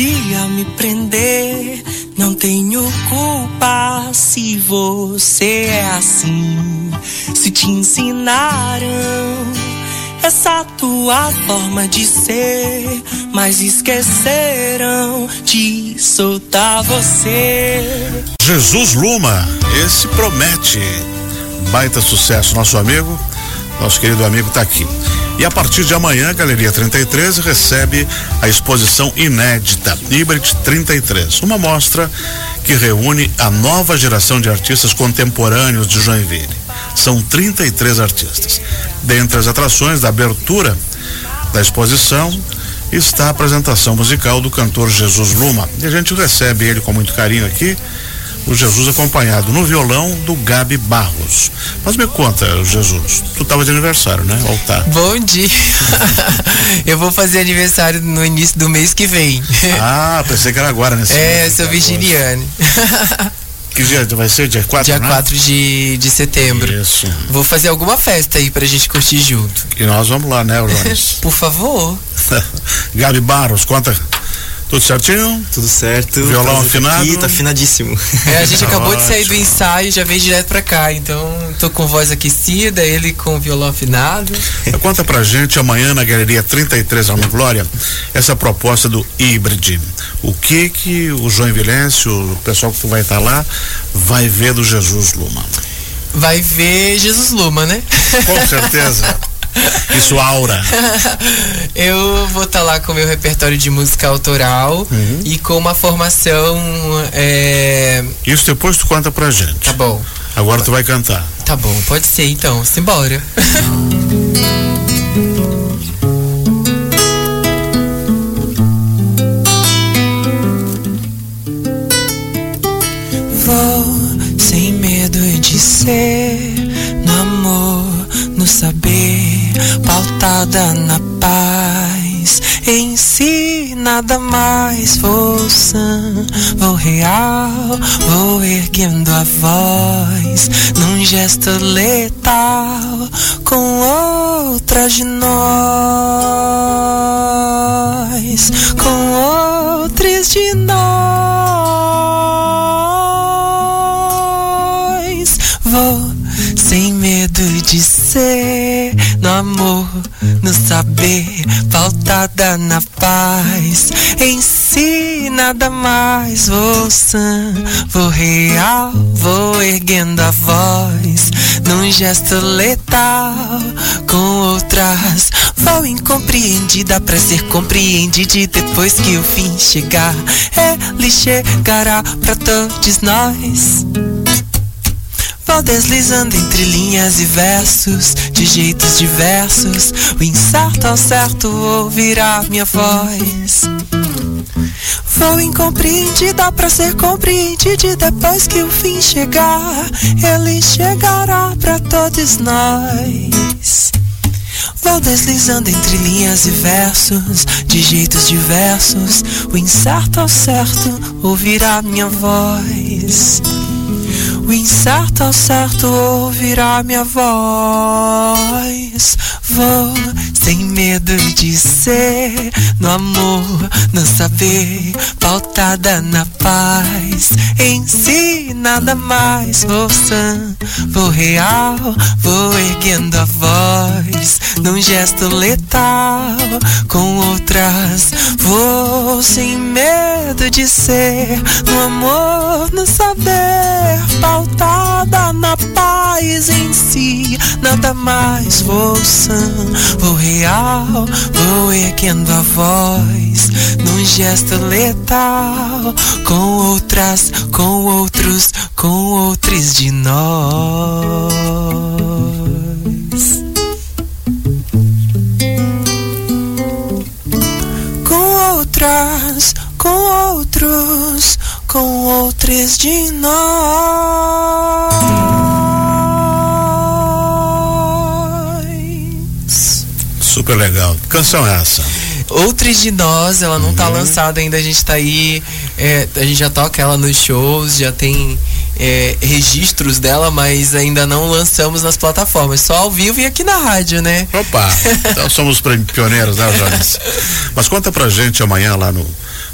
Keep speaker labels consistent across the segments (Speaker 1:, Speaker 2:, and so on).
Speaker 1: dia me prender. Não tenho culpa se você é assim. Se te ensinaram essa tua forma de ser, mas esqueceram de soltar você.
Speaker 2: Jesus Luma, esse promete. Baita sucesso, nosso amigo, nosso querido amigo está aqui. E a partir de amanhã, a Galeria 33 recebe a exposição inédita Hybrid 33, uma mostra que reúne a nova geração de artistas contemporâneos de Joinville. São 33 artistas. Dentre as atrações da abertura da exposição está a apresentação musical do cantor Jesus Luma. E a gente recebe ele com muito carinho aqui o Jesus acompanhado no violão do Gabi Barros. Mas me conta, Jesus, tu estava de aniversário, né? Ou tá?
Speaker 3: Bom dia. Eu vou fazer aniversário no início do mês que vem.
Speaker 2: Ah, pensei que era agora nesse
Speaker 3: É, sou virginiane.
Speaker 2: Que dia vai ser? Dia 4,
Speaker 3: Dia né? 4 de, de setembro.
Speaker 2: Isso.
Speaker 3: Vou fazer alguma festa aí pra gente curtir junto.
Speaker 2: E nós vamos lá, né, Jones?
Speaker 3: Por favor.
Speaker 2: Gabi Barros, conta tudo certinho?
Speaker 4: Tudo certo.
Speaker 2: Violão afinado?
Speaker 4: Aqui, tá afinadíssimo.
Speaker 3: É, a gente acabou de sair do ensaio e já veio direto pra cá, então tô com voz aquecida, ele com violão afinado.
Speaker 2: Conta pra gente amanhã na Galeria 33 Alma Glória essa proposta do híbride. O que que o João Vilencio, o pessoal que vai estar tá lá, vai ver do Jesus Luma?
Speaker 3: Vai ver Jesus Luma, né?
Speaker 2: Com certeza. Isso aura.
Speaker 3: Eu vou estar tá lá com o meu repertório de música autoral uhum. e com uma formação. É...
Speaker 2: Isso depois tu conta pra gente.
Speaker 3: Tá bom.
Speaker 2: Agora tu vai cantar.
Speaker 3: Tá bom, pode ser então. Simbora.
Speaker 1: Vou sem medo de ser no amor, no saber pautada na paz. Em si nada mais vou sã, vou real, vou erguendo a voz num gesto letal com outras de nós, com outros de nós. Medo de ser no amor, no saber, pautada na paz. Em si nada mais vou sã, vou real, vou erguendo a voz num gesto letal com outras. Vou incompreendida pra ser compreendida e depois que o fim chegar, ele chegará pra todos nós. Vou deslizando entre linhas e versos, de jeitos diversos. O incerto ao certo ouvirá minha voz. Vou incompreendida para ser compreendida. Depois que o fim chegar, ele chegará para todos nós. Vou deslizando entre linhas e versos, de jeitos diversos. O incerto ao certo ouvirá minha voz. O incerto ao certo ouvirá minha voz. Vou sem medo de ser no amor, no saber, pautada na paz. Em si nada mais vou sã, vou real, vou erguendo a voz num gesto letal com outras. Vou sem medo de ser no amor, no saber, pautada na paz em si. Nada mais vou sã, vou real, vou erguendo a voz num gesto letal com outras, com outros, com outros de nós. Com outras, com outros, com outros de nós.
Speaker 2: Super legal. Que canção é essa?
Speaker 3: Outros de nós, ela não tá uhum. tá lançada ainda, a gente tá aí, é, a gente já toca ela nos shows, já tem é, registros dela, mas ainda não lançamos nas plataformas, só ao vivo e aqui na rádio, né?
Speaker 2: Opa, então somos pioneiros, né, Jones? Mas conta pra gente amanhã lá no,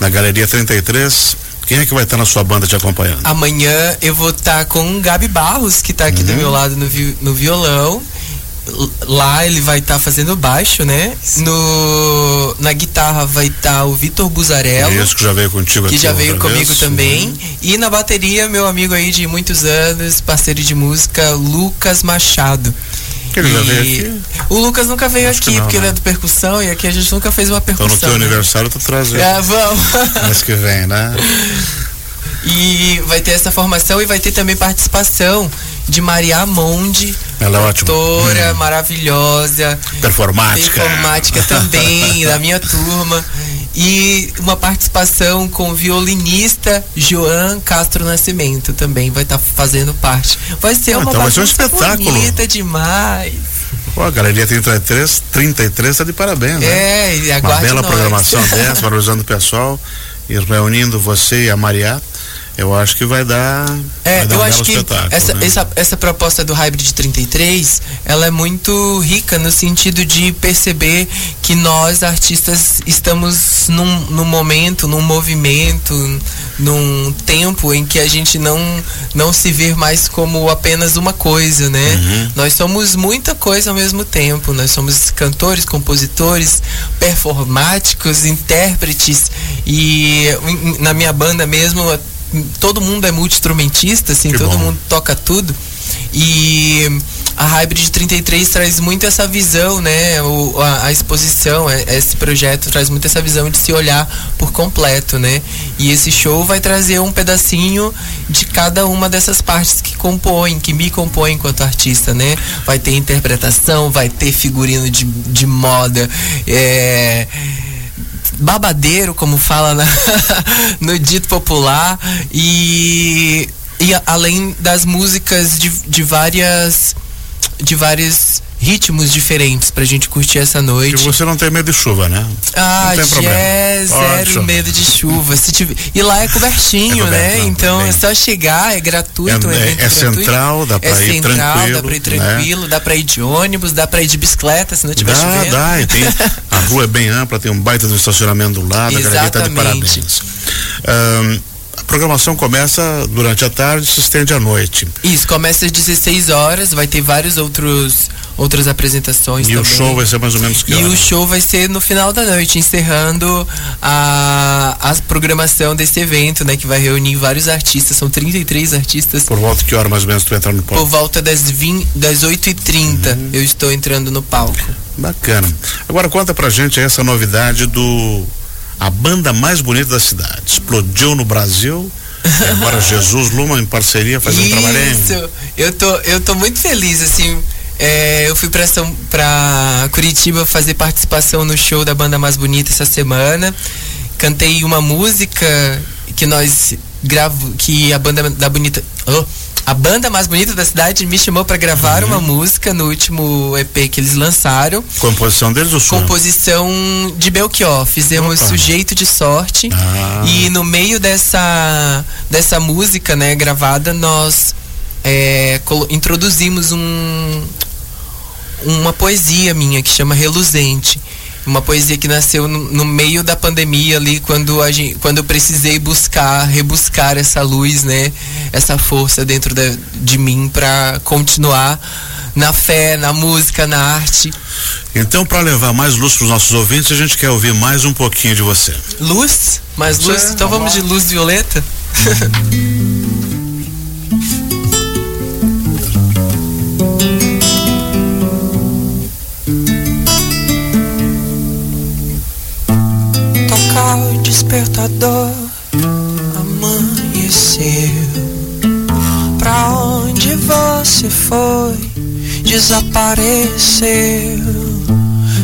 Speaker 2: na Galeria 33. Quem é que vai estar na sua banda te acompanhando?
Speaker 1: Amanhã eu vou estar com o Gabi Barros, que está aqui uhum. do meu lado no, vi no violão. Lá ele vai estar tá fazendo baixo, né? No, na guitarra vai estar tá o Vitor Buzarello.
Speaker 2: Isso que já veio contigo
Speaker 1: Que já veio comigo vez. também. Uhum. E na bateria, meu amigo aí de muitos anos, parceiro de música, Lucas Machado.
Speaker 2: Que ele já veio aqui?
Speaker 1: O Lucas nunca veio Acho aqui, não, porque né? ele é do percussão e aqui a gente nunca fez uma percussão.
Speaker 2: Então no teu né? aniversário tu traz
Speaker 1: É, vamos.
Speaker 2: Mês que vem, né?
Speaker 1: E vai ter essa formação e vai ter também participação de Maria Monde.
Speaker 2: Ela é ótima.
Speaker 1: Hum. maravilhosa.
Speaker 2: Performática.
Speaker 1: Performática também, da minha turma. E uma participação com o violinista Joan Castro Nascimento também vai estar tá fazendo parte. Vai ser ah, uma
Speaker 2: então vai ser um espetáculo.
Speaker 1: bonita demais.
Speaker 2: Pô, a Galeria 33, 33 tá de parabéns, né?
Speaker 1: É, e
Speaker 2: Uma bela nós. programação dessa, valorizando o pessoal e reunindo você e a Maria eu acho que vai dar.
Speaker 1: É,
Speaker 2: vai dar
Speaker 1: eu
Speaker 2: um
Speaker 1: acho que essa, né? essa, essa proposta do Hybrid 33 ela é muito rica no sentido de perceber que nós, artistas, estamos num, num momento, num movimento, num tempo em que a gente não, não se vê mais como apenas uma coisa, né? Uhum. Nós somos muita coisa ao mesmo tempo. Nós somos cantores, compositores, performáticos, intérpretes e na minha banda mesmo todo mundo é multi-instrumentista, assim, que todo bom. mundo toca tudo. E a Hybrid 33 traz muito essa visão, né? O, a, a, exposição, é, esse projeto traz muito essa visão de se olhar por completo, né? E esse show vai trazer um pedacinho de cada uma dessas partes que compõem, que me compõem enquanto artista, né? Vai ter interpretação, vai ter figurino de, de moda, é babadeiro, como fala na, no dito popular, e, e além das músicas de, de várias de vários ritmos diferentes pra gente curtir essa noite.
Speaker 2: E você não tem medo de chuva, né?
Speaker 1: Ah, é zero medo de chuva. Se tiver... E lá é cobertinho, é né? Não, então é só chegar, é gratuito.
Speaker 2: É,
Speaker 1: é,
Speaker 2: é
Speaker 1: gratuito.
Speaker 2: central, dá pra
Speaker 1: é
Speaker 2: ir
Speaker 1: central,
Speaker 2: tranquilo.
Speaker 1: Dá pra ir tranquilo, né? dá pra ir de ônibus, dá pra ir de bicicleta, se não tiver
Speaker 2: dá,
Speaker 1: chovendo.
Speaker 2: Dá, e tem, a rua é bem ampla, tem um baita do estacionamento do lado, a galeria tá de parabéns. Um, a programação começa durante a tarde e se estende à noite.
Speaker 1: Isso, começa às 16 horas, vai ter vários outros outras apresentações
Speaker 2: e
Speaker 1: também.
Speaker 2: o show vai ser mais ou menos que
Speaker 1: E
Speaker 2: hora?
Speaker 1: o show vai ser no final da noite, encerrando a, a programação desse evento, né? Que vai reunir vários artistas, são 33 artistas.
Speaker 2: Por volta de que hora mais ou menos tu entra no palco?
Speaker 1: Por volta das, 20, das 8h30 uhum. eu estou entrando no palco.
Speaker 2: Bacana. Agora conta pra gente essa novidade do a banda mais bonita da cidade. Explodiu no Brasil. agora Jesus Luma em parceria fazendo um trabalho.
Speaker 1: Isso. Eu tô, eu tô muito feliz assim é, eu fui para Curitiba fazer participação no show da banda mais bonita essa semana. Cantei uma música que nós gravo, que a banda da bonita, oh, a banda mais bonita da cidade me chamou para gravar uhum. uma música no último EP que eles lançaram.
Speaker 2: Composição deles ou sua?
Speaker 1: Composição de Belchior. Fizemos Opa. Sujeito de Sorte. Ah. E no meio dessa, dessa música, né, gravada, nós é, introduzimos um, uma poesia minha que chama Reluzente. Uma poesia que nasceu no, no, meio da pandemia ali, quando, a gente, quando eu precisei buscar, rebuscar essa luz, né? Essa força dentro da, de mim para continuar na fé, na música, na arte.
Speaker 2: Então, para levar mais luz para os nossos ouvintes, a gente quer ouvir mais um pouquinho de você.
Speaker 1: Luz? Mais luz? então vamos de luz violeta?
Speaker 5: despertador amanheceu. Pra onde você foi? Desapareceu.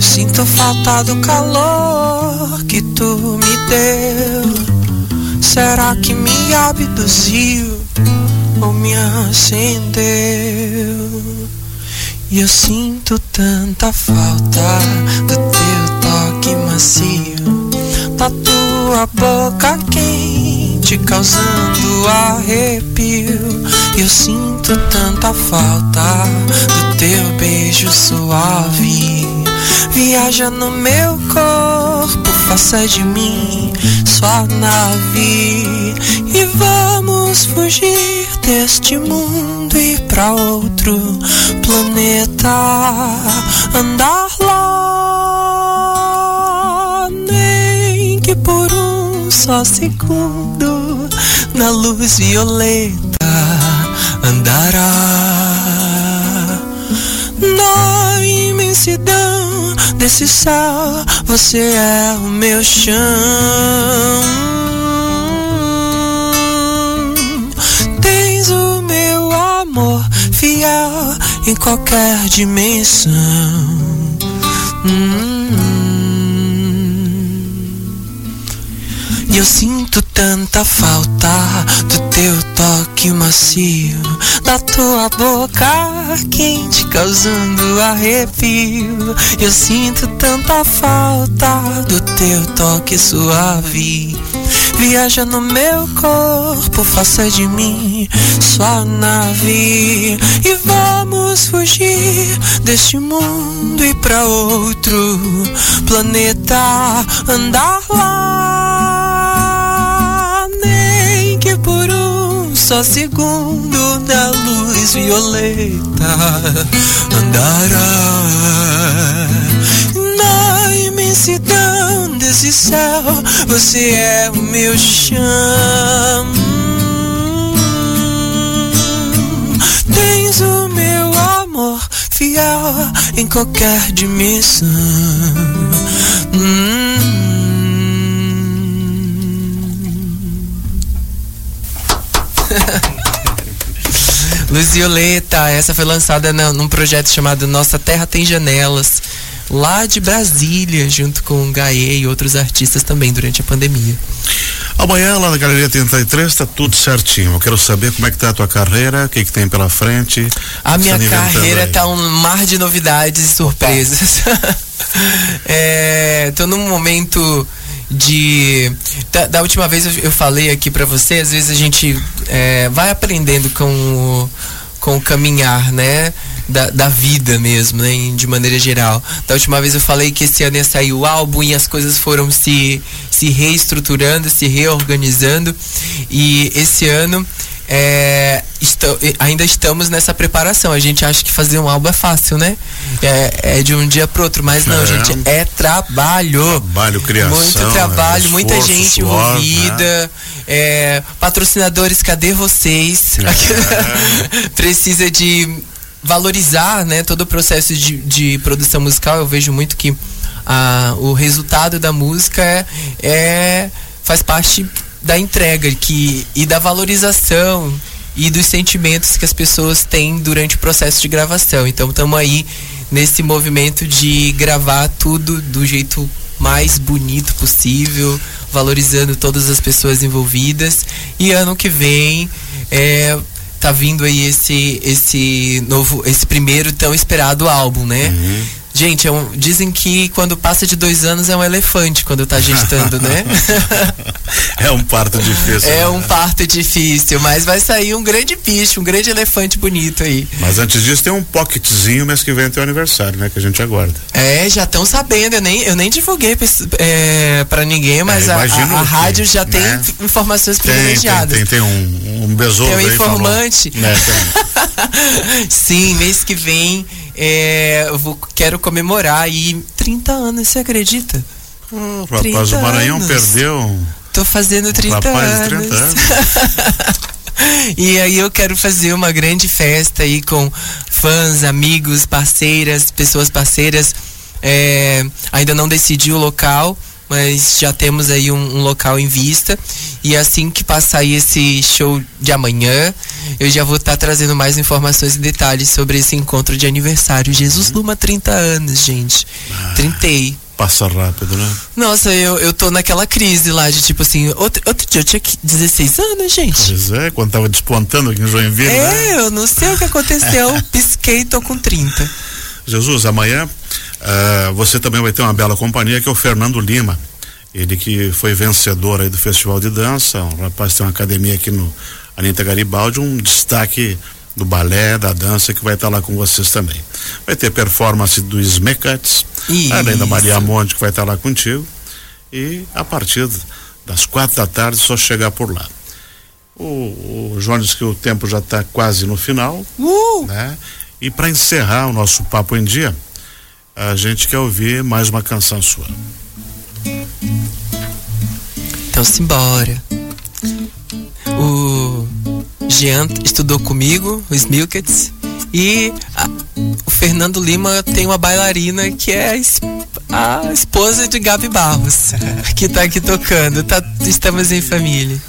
Speaker 5: Sinto falta do calor que tu me deu. Será que me abduziu ou me acendeu? E eu sinto tanta falta do teu toque macio, tua boca quente causando arrepio. Eu sinto tanta falta do teu beijo suave. Viaja no meu corpo faça de mim sua nave e vamos fugir deste mundo e pra outro planeta andar lá só segundo na luz violeta andará na imensidão desse céu, você é o meu chão. Tens o meu amor fiel em qualquer dimensão. Hum. Eu sinto tanta falta do teu toque macio, da tua boca quente causando arrepio. Eu sinto tanta falta do teu toque suave. Viaja no meu corpo, faça de mim sua nave. E vamos fugir deste mundo e pra outro planeta andar lá. Só segundo da luz violeta andará na imensidão desse céu. Você é o meu chão. Tens o meu amor fiel em qualquer dimensão. Hum. Luz Violeta, essa foi lançada na, num projeto chamado Nossa Terra Tem Janelas, lá de Brasília, junto com Gaê e outros artistas também durante a pandemia.
Speaker 2: Amanhã lá na Galeria 33 tá tudo certinho. Eu quero saber como é que tá a tua carreira, o que que tem pela frente.
Speaker 1: A minha
Speaker 2: tá
Speaker 1: carreira
Speaker 2: aí?
Speaker 1: tá um mar de novidades e surpresas. é, tô num momento de. Da, da última vez eu, eu falei aqui pra você, às vezes a gente é, vai aprendendo com o, com o caminhar, né? Da, da vida mesmo, né? De maneira geral. Da última vez eu falei que esse ano ia sair o álbum e as coisas foram se, se reestruturando, se reorganizando. E esse ano é, esta- ainda estamos nessa preparação. A gente acha que fazer um álbum é fácil, né? É, é de um dia pro outro, mas não,
Speaker 2: É.
Speaker 1: gente, é trabalho.
Speaker 2: Trabalho, criação,
Speaker 1: Muito trabalho,
Speaker 2: é,
Speaker 1: muita
Speaker 2: esforço,
Speaker 1: gente
Speaker 2: suor,
Speaker 1: envolvida. É, patrocinadores, cadê vocês?
Speaker 2: É.
Speaker 1: Precisa de valorizar né, todo o processo de, de produção musical. Eu vejo muito que ah, o resultado da música é- faz parte da entrega que, e da valorização e dos sentimentos que as pessoas têm durante o processo de gravação. Então estamos aí nesse movimento de gravar tudo do jeito mais bonito possível, valorizando todas as pessoas envolvidas. E ano que vem é, tá vindo aí esse esse novo, esse primeiro tão esperado álbum, né? Gente, é um- dizem que quando passa de dois anos é um elefante quando tá gestando, né?
Speaker 2: É um parto difícil.
Speaker 1: é
Speaker 2: né?
Speaker 1: um parto difícil, mas vai sair um grande bicho, um grande elefante bonito aí.
Speaker 2: Mas antes disso tem um pocketzinho mês que vem é teu aniversário, né? Que a gente aguarda.
Speaker 1: É, já estão sabendo, eu nem, eu nem divulguei pra, esse- é, pra ninguém, mas
Speaker 2: É,
Speaker 1: a, a- a
Speaker 2: que,
Speaker 1: rádio já tem
Speaker 2: né?
Speaker 1: inf- informações
Speaker 2: Tem, tem,
Speaker 1: privilegiadas.
Speaker 2: tem, tem um, um besouro
Speaker 1: Tem um informante.
Speaker 2: É, tem.
Speaker 1: Sim, mês que vem é, eu vou, quero comemorar aí 30 anos, você acredita?
Speaker 2: O rapaz,
Speaker 1: 30
Speaker 2: o Maranhão
Speaker 1: anos.
Speaker 2: perdeu.
Speaker 1: Tô fazendo 30
Speaker 2: rapaz
Speaker 1: anos.
Speaker 2: 30 anos.
Speaker 1: e aí eu quero fazer uma grande festa aí com fãs, amigos, parceiras, pessoas parceiras. É, ainda não decidi o local, mas já temos aí um, um local em vista. E assim que passar aí esse show de amanhã, eu já vou estar trazendo mais informações e detalhes sobre esse encontro de aniversário. Jesus Luma, 30 anos, gente. Trintei.
Speaker 2: Passa rápido, né?
Speaker 1: Nossa, eu, eu tô naquela crise lá de tipo assim, outro, outro dia eu tinha que- 16 anos, gente.
Speaker 2: Pois é, quando tava despontando aqui em Joinville, né?
Speaker 1: É, eu não sei o que aconteceu, pisquei e tô com 30.
Speaker 2: Jesus, amanhã ah, você também vai ter uma bela companhia que é o Fernando Lima. Ele que foi vencedor aí do Festival de Dança, um rapaz que tem uma academia aqui no Anitta Garibaldi, um destaque do balé, da dança, que vai estar lá com vocês também. Vai ter performance do Smecats,
Speaker 1: Isso.
Speaker 2: além da Maria Monte, que vai estar lá contigo. e a partir das quatro da tarde só chegar por lá. O, o João disse que o tempo já está quase no final,
Speaker 1: uh!
Speaker 2: né? E para encerrar o nosso papo em dia, a gente quer ouvir mais uma canção sua.
Speaker 1: Então simbora. O Jean estudou comigo, os Milkets, e a, o Fernando Lima tem uma bailarina que é a esposa de Gabi Barros, que tá aqui tocando. Tá, estamos em família.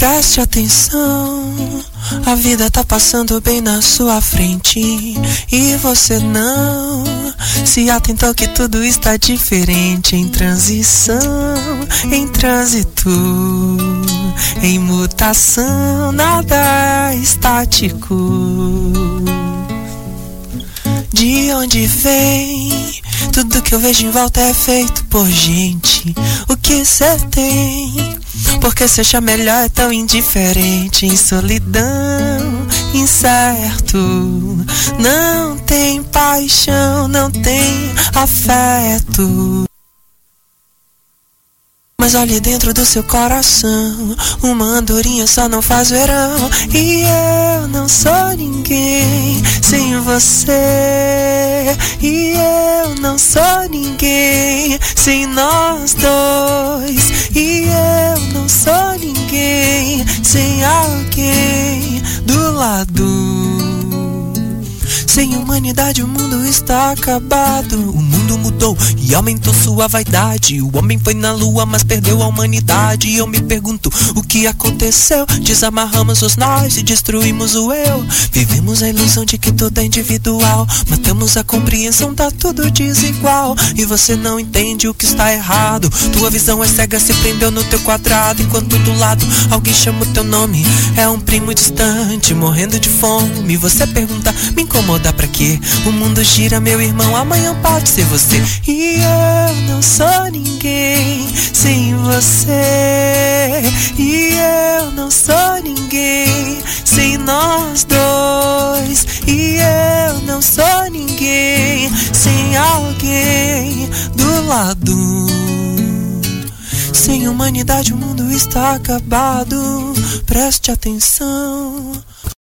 Speaker 1: Preste atenção, a vida tá passando bem na sua frente e você não se atentou que tudo está diferente em transição, em trânsito, em mutação, nada estático. De onde vem? Tudo que eu vejo em volta é feito por gente. O que cê tem? Porque se achar melhor é tão indiferente, em solidão, incerto. Não tem paixão, não tem afeto. Mas olhe dentro do seu coração, uma andorinha só não faz verão. E eu não sou ninguém sem você. E eu não sou ninguém sem nós dois. Sem alguém do lado. Sem humanidade o mundo está acabado. O mundo mudou e aumentou sua vaidade. O homem foi na lua, mas perdeu a humanidade. Eu me pergunto o que aconteceu. Desamarramos os nós e destruímos o eu. Vivemos a ilusão de que tudo é individual. Matamos a compreensão, tá tudo desigual. E você não entende o que está errado. Tua visão é cega, se prendeu no teu quadrado. Enquanto do lado alguém chama o teu nome. É um primo distante, morrendo de fome. Você pergunta, me incomoda dá pra quê? O mundo gira, meu irmão, amanhã pode ser você. E eu não sou ninguém sem você. E eu não sou ninguém sem nós dois. E eu não sou ninguém sem alguém do lado. Sem humanidade o mundo está acabado. Preste atenção